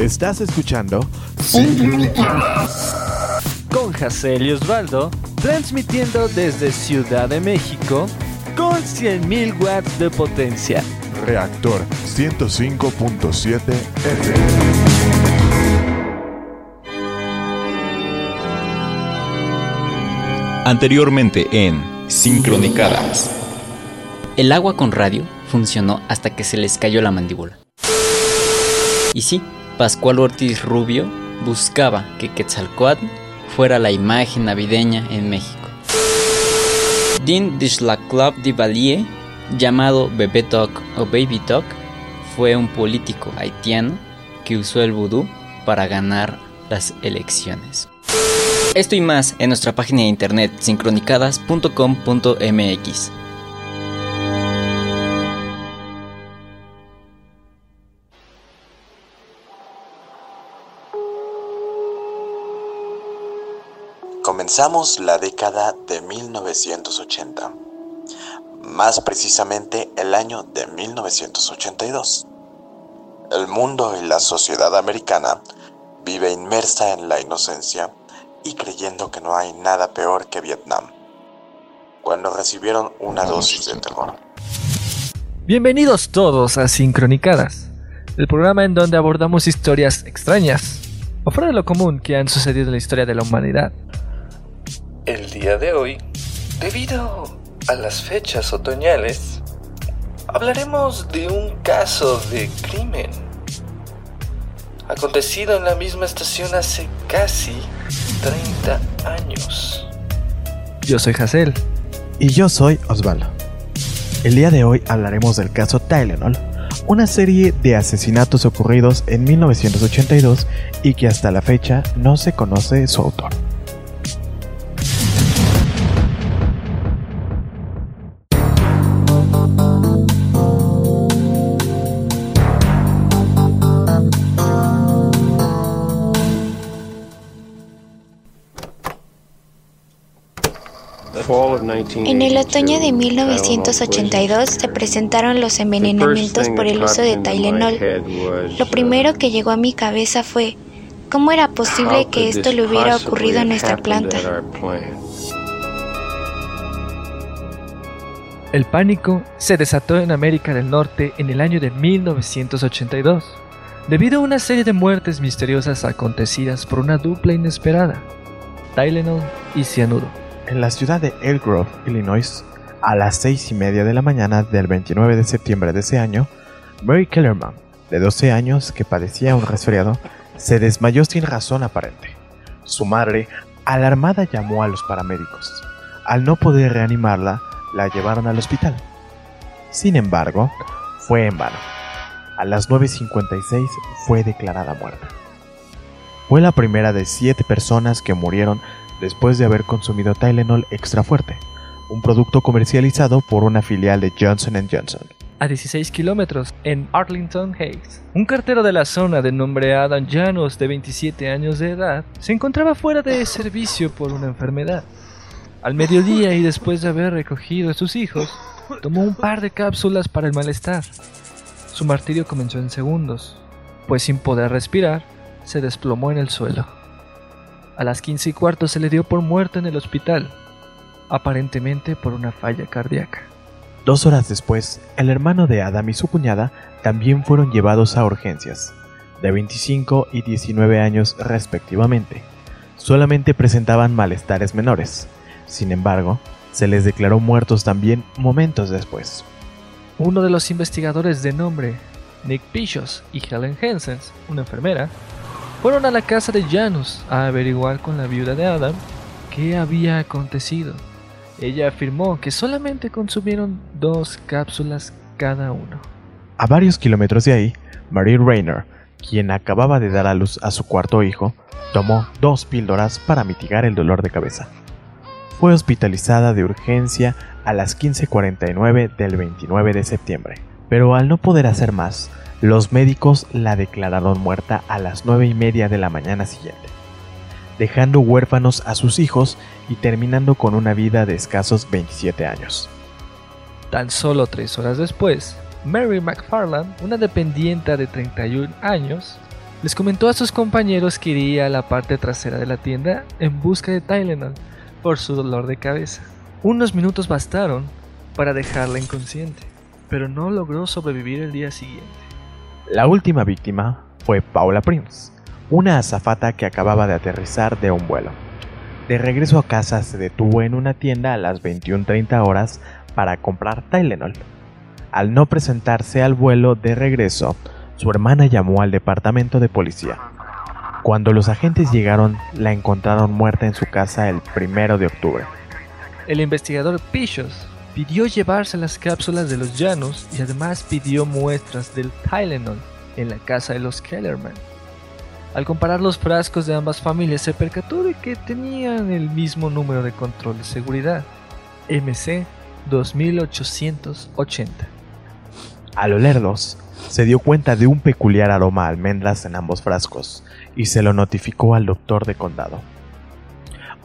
Estás escuchando con Jacel y Osvaldo, transmitiendo desde Ciudad de México con 100.000 watts de potencia. Reactor 105.7 FM. Anteriormente en Sincronicadas. El agua con radio funcionó hasta que se les cayó la mandíbula. Y sí, Pascual Ortiz Rubio buscaba que Quetzalcoatl fuera la imagen navideña en México. Dean Dishlaclub de Valier, llamado Bebé Talk o Baby Talk, fue un político haitiano que usó el vudú para ganar las elecciones. Esto y más en nuestra página de internet sincronicadas.com.mx. Comenzamos la década de 1980, más precisamente el año de 1982. El mundo y la sociedad americana vive inmersa en la inocencia y creyendo que no hay nada peor que Vietnam, cuando recibieron una dosis de terror. Bienvenidos todos a Sincronicadas, el programa en donde abordamos historias extrañas o fuera de lo común que han sucedido en la historia de la humanidad. El día de hoy, debido a las fechas otoñales, hablaremos de un caso de crimen acontecido en la misma estación hace casi 30 años. Yo soy Hazel. Y yo soy Osvaldo. El día de hoy hablaremos del caso Tylenol, una serie de asesinatos ocurridos en 1982 y que hasta la fecha no se conoce su autor. En el otoño de 1982 se presentaron los envenenamientos por el uso de Tylenol. Lo primero que llegó a mi cabeza fue, ¿cómo era posible que esto le hubiera ocurrido a nuestra planta? El pánico se desató en América del Norte en el año de 1982, debido a una serie de muertes misteriosas acontecidas por una dupla inesperada, Tylenol y cianuro en la ciudad de Elk Grove, Illinois, a las seis y media de la mañana del 29 de septiembre de ese año, Mary Kellerman, de 12 años que padecía un resfriado, se desmayó sin razón aparente. Su madre, alarmada, llamó a los paramédicos. Al no poder reanimarla, la llevaron al hospital. Sin embargo, fue en vano. A las 9.56 fue declarada muerta. Fue la primera de siete personas que murieron después de haber consumido Tylenol extra fuerte, un producto comercializado por una filial de Johnson Johnson. A 16 kilómetros, en Arlington Heights, un cartero de la zona de nombre Adam Janos, de 27 años de edad, se encontraba fuera de servicio por una enfermedad. Al mediodía y después de haber recogido a sus hijos, tomó un par de cápsulas para el malestar. Su martirio comenzó en segundos, pues sin poder respirar, se desplomó en el suelo. A las 15 y cuarto se le dio por muerto en el hospital, aparentemente por una falla cardíaca. Dos horas después, el hermano de Adam y su cuñada también fueron llevados a urgencias, de 25 y 19 años respectivamente. Solamente presentaban malestares menores. Sin embargo, se les declaró muertos también momentos después. Uno de los investigadores de nombre Nick Pichos y Helen Hensens, una enfermera, fueron a la casa de Janus a averiguar con la viuda de Adam qué había acontecido. Ella afirmó que solamente consumieron dos cápsulas cada uno. A varios kilómetros de ahí, Marie Rayner, quien acababa de dar a luz a su cuarto hijo, tomó dos píldoras para mitigar el dolor de cabeza. Fue hospitalizada de urgencia a las 15.49 del 29 de septiembre, pero al no poder hacer más, los médicos la declararon muerta a las nueve y media de la mañana siguiente, dejando huérfanos a sus hijos y terminando con una vida de escasos 27 años. Tan solo tres horas después, Mary McFarland, una dependiente de 31 años, les comentó a sus compañeros que iría a la parte trasera de la tienda en busca de Tylenol por su dolor de cabeza. Unos minutos bastaron para dejarla inconsciente, pero no logró sobrevivir el día siguiente. La última víctima fue Paula Prince, una azafata que acababa de aterrizar de un vuelo. De regreso a casa se detuvo en una tienda a las 21.30 horas para comprar Tylenol. Al no presentarse al vuelo de regreso, su hermana llamó al departamento de policía. Cuando los agentes llegaron, la encontraron muerta en su casa el primero de octubre. El investigador Pichos pidió llevarse las cápsulas de los llanos y además pidió muestras del Tylenol en la casa de los Kellerman. Al comparar los frascos de ambas familias se percató de que tenían el mismo número de control de seguridad, MC 2880. Al olerlos, se dio cuenta de un peculiar aroma a almendras en ambos frascos y se lo notificó al doctor de condado.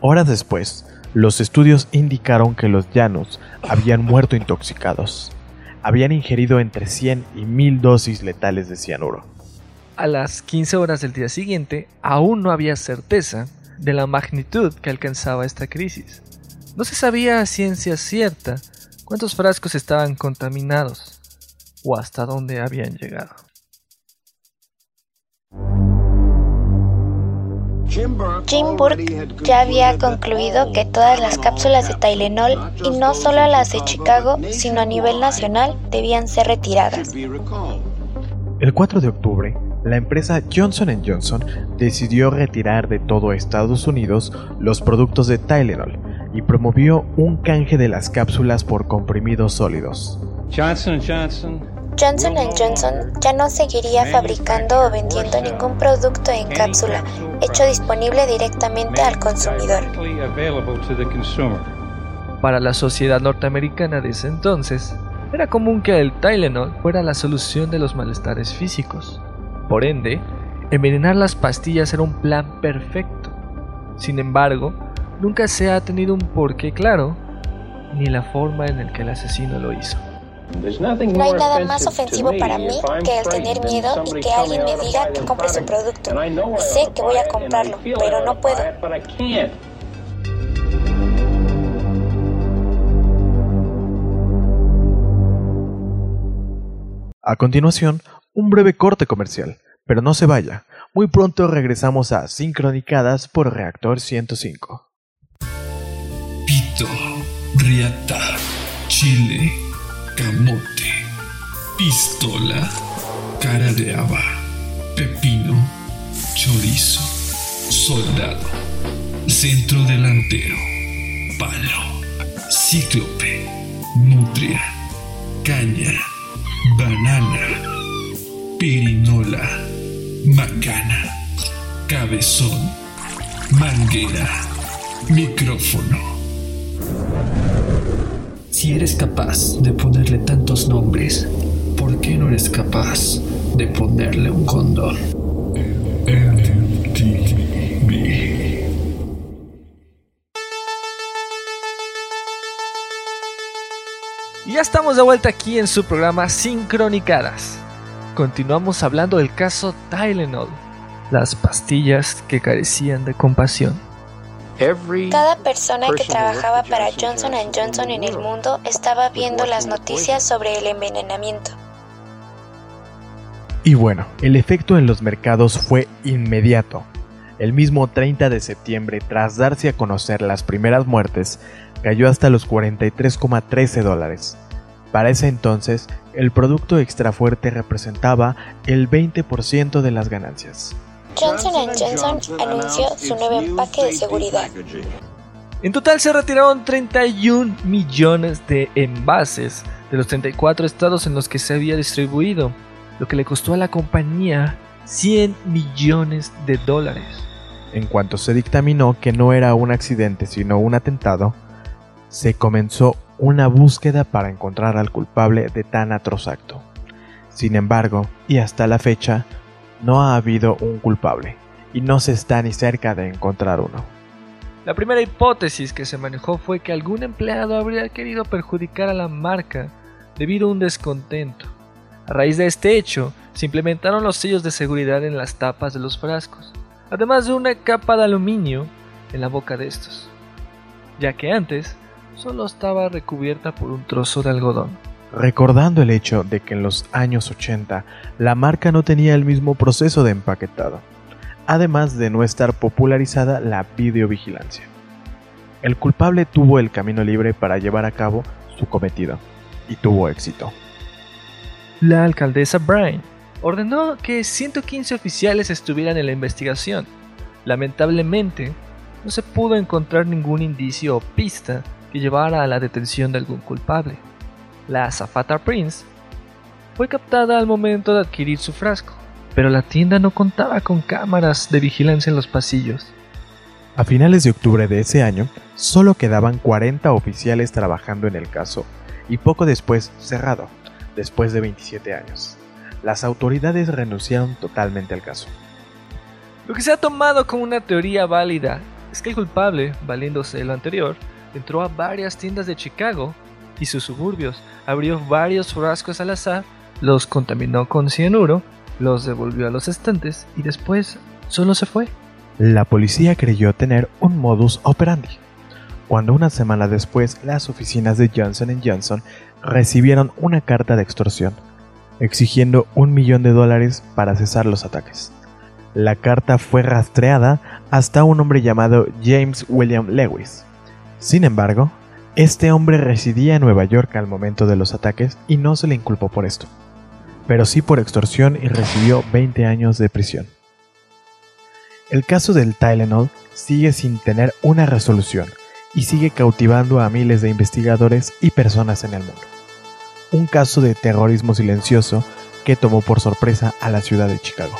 Horas después, los estudios indicaron que los llanos habían muerto intoxicados. Habían ingerido entre 100 y 1000 dosis letales de cianuro a las 15 horas del día siguiente, aún no había certeza de la magnitud que alcanzaba esta crisis. No se sabía a ciencia cierta cuántos frascos estaban contaminados o hasta dónde habían llegado. Jim Burke ya había concluido que todas las cápsulas de Tylenol, y no solo las de Chicago, sino a nivel nacional, debían ser retiradas. El 4 de octubre, la empresa Johnson Johnson decidió retirar de todo Estados Unidos los productos de Tylenol y promovió un canje de las cápsulas por comprimidos sólidos. Johnson Johnson Johnson Johnson ya no seguiría fabricando o vendiendo ningún producto en cápsula hecho disponible directamente al consumidor. Para la sociedad norteamericana de ese entonces, era común que el Tylenol fuera la solución de los malestares físicos. Por ende, envenenar las pastillas era un plan perfecto. Sin embargo, nunca se ha tenido un porqué claro, ni la forma en la que el asesino lo hizo. No hay nada más ofensivo para mí que el tener miedo y que alguien me diga que compre su producto. sé que voy a comprarlo, pero no puedo. A continuación, un breve corte comercial, pero no se vaya. Muy pronto regresamos a Sincronicadas por Reactor 105. Pito, riata, chile, camote, pistola, cara de haba, pepino, chorizo, soldado, centro delantero, palo, cíclope, nutria, caña banana, pirinola, macana, cabezón, manguera, micrófono. Si eres capaz de ponerle tantos nombres, ¿por qué no eres capaz de ponerle un condón? Y ya estamos de vuelta aquí en su programa Sincronicadas. Continuamos hablando del caso Tylenol, las pastillas que carecían de compasión. Cada persona que trabajaba para Johnson Johnson en el mundo estaba viendo las noticias sobre el envenenamiento. Y bueno, el efecto en los mercados fue inmediato. El mismo 30 de septiembre, tras darse a conocer las primeras muertes, cayó hasta los 43,13 dólares. Para ese entonces, el producto extra fuerte representaba el 20% de las ganancias. Johnson Johnson anunció su nuevo empaque de seguridad. En total se retiraron 31 millones de envases de los 34 estados en los que se había distribuido, lo que le costó a la compañía 100 millones de dólares. En cuanto se dictaminó que no era un accidente sino un atentado, se comenzó una búsqueda para encontrar al culpable de tan atroz acto. Sin embargo, y hasta la fecha, no ha habido un culpable, y no se está ni cerca de encontrar uno. La primera hipótesis que se manejó fue que algún empleado habría querido perjudicar a la marca debido a un descontento. A raíz de este hecho, se implementaron los sellos de seguridad en las tapas de los frascos, además de una capa de aluminio en la boca de estos, ya que antes solo estaba recubierta por un trozo de algodón. Recordando el hecho de que en los años 80 la marca no tenía el mismo proceso de empaquetado, además de no estar popularizada la videovigilancia. El culpable tuvo el camino libre para llevar a cabo su cometido, y tuvo éxito. La alcaldesa Bryan ordenó que 115 oficiales estuvieran en la investigación. Lamentablemente, no se pudo encontrar ningún indicio o pista que llevara a la detención de algún culpable. La azafata Prince fue captada al momento de adquirir su frasco, pero la tienda no contaba con cámaras de vigilancia en los pasillos. A finales de octubre de ese año, solo quedaban 40 oficiales trabajando en el caso, y poco después cerrado, después de 27 años. Las autoridades renunciaron totalmente al caso. Lo que se ha tomado como una teoría válida es que el culpable, valiéndose de lo anterior, entró a varias tiendas de Chicago y sus suburbios, abrió varios frascos al azar, los contaminó con cianuro, los devolvió a los estantes y después solo se fue. La policía creyó tener un modus operandi. Cuando una semana después las oficinas de Johnson Johnson recibieron una carta de extorsión, exigiendo un millón de dólares para cesar los ataques. La carta fue rastreada hasta un hombre llamado James William Lewis, sin embargo, este hombre residía en Nueva York al momento de los ataques y no se le inculpó por esto, pero sí por extorsión y recibió 20 años de prisión. El caso del Tylenol sigue sin tener una resolución y sigue cautivando a miles de investigadores y personas en el mundo. Un caso de terrorismo silencioso que tomó por sorpresa a la ciudad de Chicago.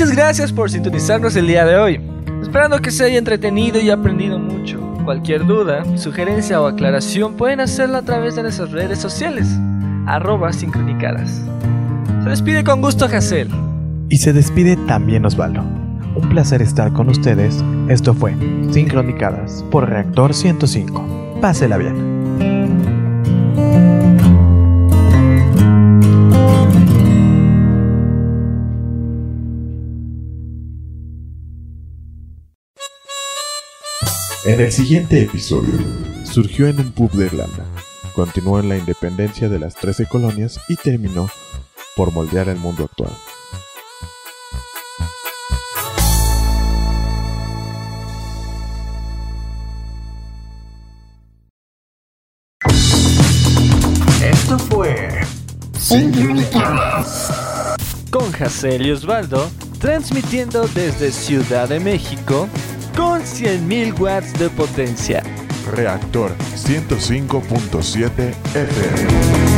Muchas gracias por sintonizarnos el día de hoy. Esperando que se haya entretenido y aprendido mucho. Cualquier duda, sugerencia o aclaración pueden hacerlo a través de nuestras redes sociales, sincronicadas. Se despide con gusto Hazel. Y se despide también Osvaldo. Un placer estar con ustedes. Esto fue Sincronicadas por Reactor 105. Pásela bien. En el siguiente episodio, surgió en un pub de Irlanda, continuó en la independencia de las Trece colonias y terminó por moldear el mundo actual. esto fue Con Hazel y Osvaldo, transmitiendo desde Ciudad de México con 100.000 watts de potencia. Reactor 105.7 FM.